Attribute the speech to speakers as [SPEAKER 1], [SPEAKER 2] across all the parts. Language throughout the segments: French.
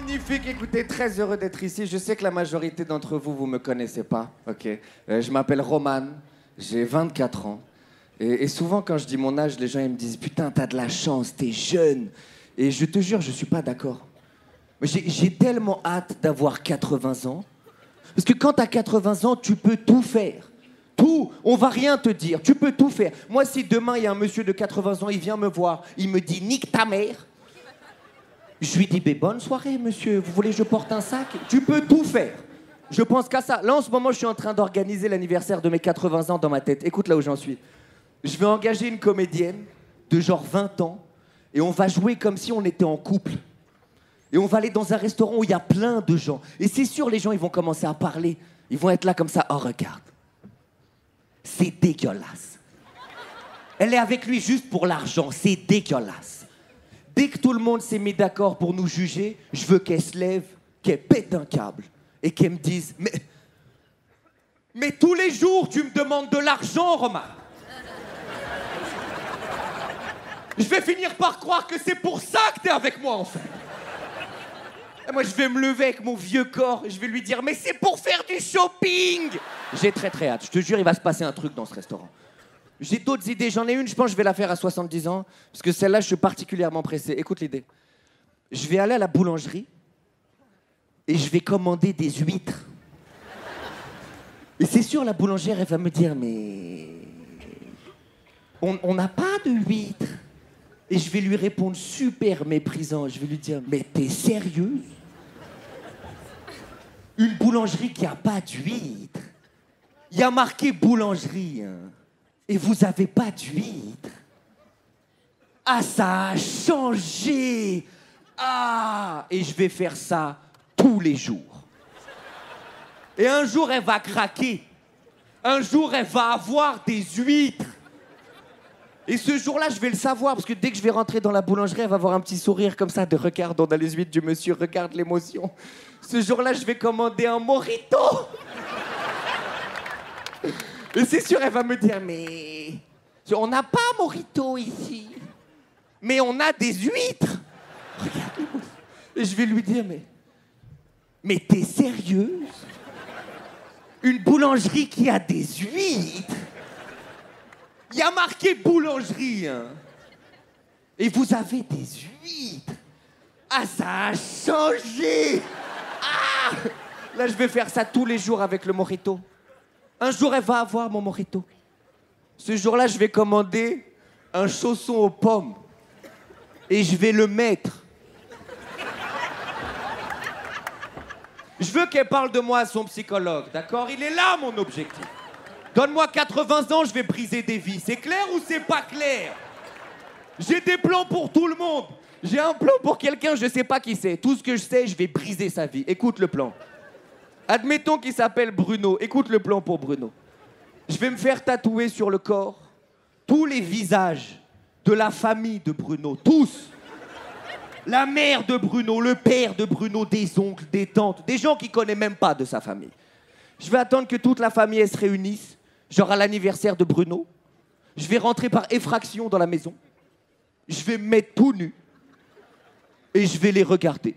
[SPEAKER 1] Magnifique, écoutez, très heureux d'être ici. Je sais que la majorité d'entre vous, vous me connaissez pas, ok? Euh, Je m'appelle Roman, j'ai 24 ans. Et, souvent, quand je dis mon âge, les gens ils me disent Putain, t'as de la chance, t'es jeune. Et je te jure, je suis pas d'accord. J'ai tellement hâte d'avoir 80 ans. Parce que quand t'as 80 ans, tu peux tout faire. Tout, on va rien te dire, tu peux tout faire. Moi, si demain il y a un monsieur de 80 ans, il vient me voir, il me dit nique ta mère, je lui dis, mais bonne soirée, monsieur. Vous voulez que je porte un sac? Tu peux tout faire. Je pense qu'à ça. Là, en ce moment, je suis en train d'organiser l'anniversaire de mes 80 ans dans ma tête. Écoute là où j'en suis. Je vais engager une comédienne de genre 20 ans et on va jouer comme si on était en couple. Et on va aller dans un restaurant où il y a plein de gens. Et c'est sûr, les gens, ils vont commencer à parler. Ils vont être là comme ça. Oh, regarde. C'est dégueulasse. Elle est avec lui juste pour l'argent. C'est dégueulasse. Dès que tout le monde s'est mis d'accord pour nous juger, je veux qu'elle se lève, qu'elle pète un câble et qu'elle me dise Mais. Mais tous les jours, tu me demandes de l'argent, Romain Je vais finir par croire que c'est pour ça que t'es avec moi, en fait. Moi, je vais me lever avec mon vieux corps et je vais lui dire Mais c'est pour faire du shopping J'ai très très hâte. Je te jure, il va se passer un truc dans ce restaurant. J'ai d'autres idées. J'en ai une, je pense que je vais la faire à 70 ans. Parce que celle-là, je suis particulièrement pressé. Écoute l'idée. Je vais aller à la boulangerie et je vais commander des huîtres. Et c'est sûr, la boulangère, elle va me dire Mais. On n'a pas de huîtres. Et je vais lui répondre super méprisant. Je vais lui dire Mais t'es sérieuse Une boulangerie qui a pas d'huîtres. Il y a marqué boulangerie. hein. Et vous avez pas d'huîtres. Ah, ça a changé. Ah, et je vais faire ça tous les jours. Et un jour, elle va craquer. Un jour, elle va avoir des huîtres. Et ce jour-là, je vais le savoir, parce que dès que je vais rentrer dans la boulangerie, elle va avoir un petit sourire comme ça de regarde, on a les huîtres du monsieur, regarde l'émotion. Ce jour-là, je vais commander un morito. Et c'est sûr, elle va me dire, mais on n'a pas morito ici. Mais on a des huîtres. Regarde. Et je vais lui dire, mais, mais t'es sérieuse? Une boulangerie qui a des huîtres? Il y a marqué boulangerie. hein. Et vous avez des huîtres? Ah, ça a changé. Ah Là, je vais faire ça tous les jours avec le morito. Un jour, elle va avoir mon morito. Ce jour-là, je vais commander un chausson aux pommes. Et je vais le mettre. Je veux qu'elle parle de moi à son psychologue, d'accord? Il est là, mon objectif. Donne-moi 80 ans, je vais briser des vies. C'est clair ou c'est pas clair? J'ai des plans pour tout le monde. J'ai un plan pour quelqu'un, je sais pas qui c'est. Tout ce que je sais, je vais briser sa vie. Écoute le plan. Admettons qu'il s'appelle Bruno. Écoute le plan pour Bruno. Je vais me faire tatouer sur le corps tous les visages de la famille de Bruno, tous. La mère de Bruno, le père de Bruno, des oncles, des tantes, des gens qui connaissent même pas de sa famille. Je vais attendre que toute la famille se réunisse, genre à l'anniversaire de Bruno. Je vais rentrer par effraction dans la maison. Je vais me mettre tout nu et je vais les regarder.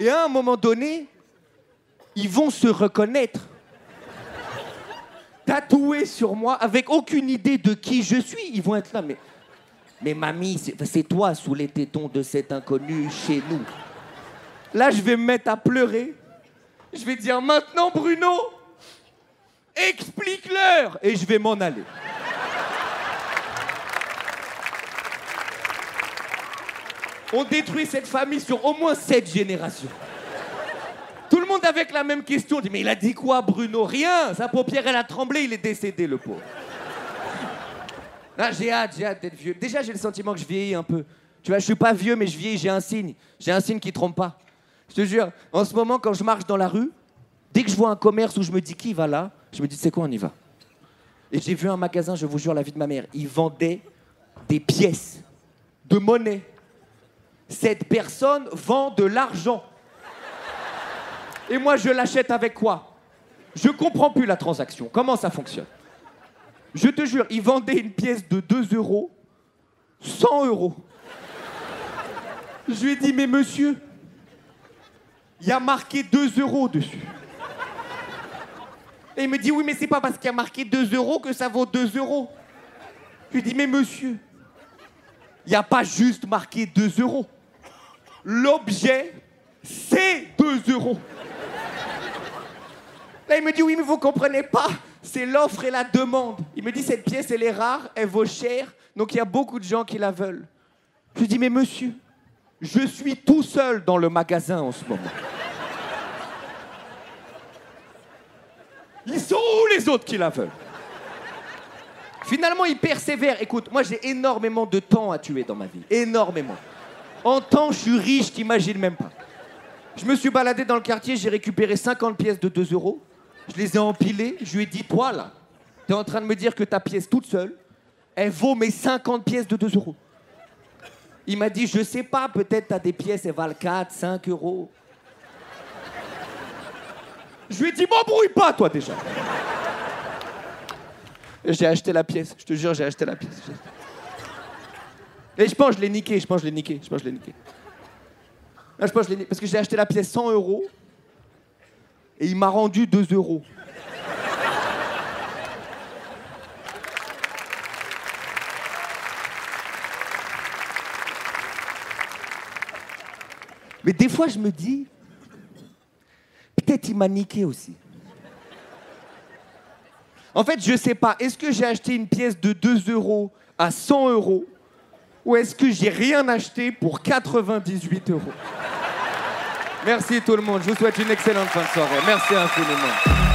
[SPEAKER 1] Et à un moment donné, ils vont se reconnaître. Tatoués sur moi, avec aucune idée de qui je suis. Ils vont être là, mais. Mais mamie, c'est toi sous les tétons de cet inconnu chez nous. Là, je vais me mettre à pleurer. Je vais dire maintenant, Bruno, explique-leur. Et je vais m'en aller. On détruit cette famille sur au moins sept générations. Tout le monde avec la même question. On dit, mais il a dit quoi, Bruno? Rien. Sa paupière, elle a tremblé, il est décédé, le pauvre. J'ai hâte, j'ai hâte d'être vieux. Déjà, j'ai le sentiment que je vieillis un peu. Tu vois, je suis pas vieux, mais je vieillis, j'ai un signe. J'ai un signe qui trompe pas. Je te jure, en ce moment, quand je marche dans la rue, dès que je vois un commerce où je me dis qui va là, je me dis, c'est quoi, on y va? Et j'ai vu un magasin, je vous jure, la vie de ma mère. Ils vendaient des pièces de monnaie. Cette personne vend de l'argent. Et moi, je l'achète avec quoi? Je comprends plus la transaction. Comment ça fonctionne? Je te jure, il vendait une pièce de 2 euros, 100 euros. Je lui ai dit, mais monsieur, il y a marqué 2 euros dessus. Et il me dit, oui, mais c'est pas parce qu'il y a marqué 2 euros que ça vaut 2 euros. Je lui dis, mais monsieur, il n'y a pas juste marqué 2 euros. L'objet, c'est 2 euros. Là, il me dit, oui, mais vous comprenez pas, c'est l'offre et la demande. Il me dit, cette pièce, elle est rare, elle vaut cher, donc il y a beaucoup de gens qui la veulent. Je lui dis, mais monsieur, je suis tout seul dans le magasin en ce moment. Ils sont où les autres qui la veulent? Finalement, il persévère. Écoute, moi j'ai énormément de temps à tuer dans ma vie. Énormément. En temps, je suis riche, t'imagines même pas. Je me suis baladé dans le quartier, j'ai récupéré 50 pièces de 2 euros. Je les ai empilées. Je lui ai dit, toi là, t'es en train de me dire que ta pièce toute seule, elle vaut mes 50 pièces de 2 euros. Il m'a dit, je sais pas, peut-être t'as des pièces, elles valent 4, 5 euros. Je lui ai dit, m'embrouille pas, toi, déjà. J'ai acheté la pièce, je te jure, j'ai acheté la pièce. Et je pense que je l'ai niqué, je pense que je l'ai niqué, je pense que je l'ai niqué. Je pense parce que j'ai acheté la pièce 100 euros et il m'a rendu 2 euros. Mais des fois, je me dis, peut-être il m'a niqué aussi. En fait, je sais pas, est-ce que j'ai acheté une pièce de 2 euros à 100 euros ou est-ce que j'ai rien acheté pour 98 euros? Merci tout le monde, je vous souhaite une excellente fin de soirée. Merci infiniment.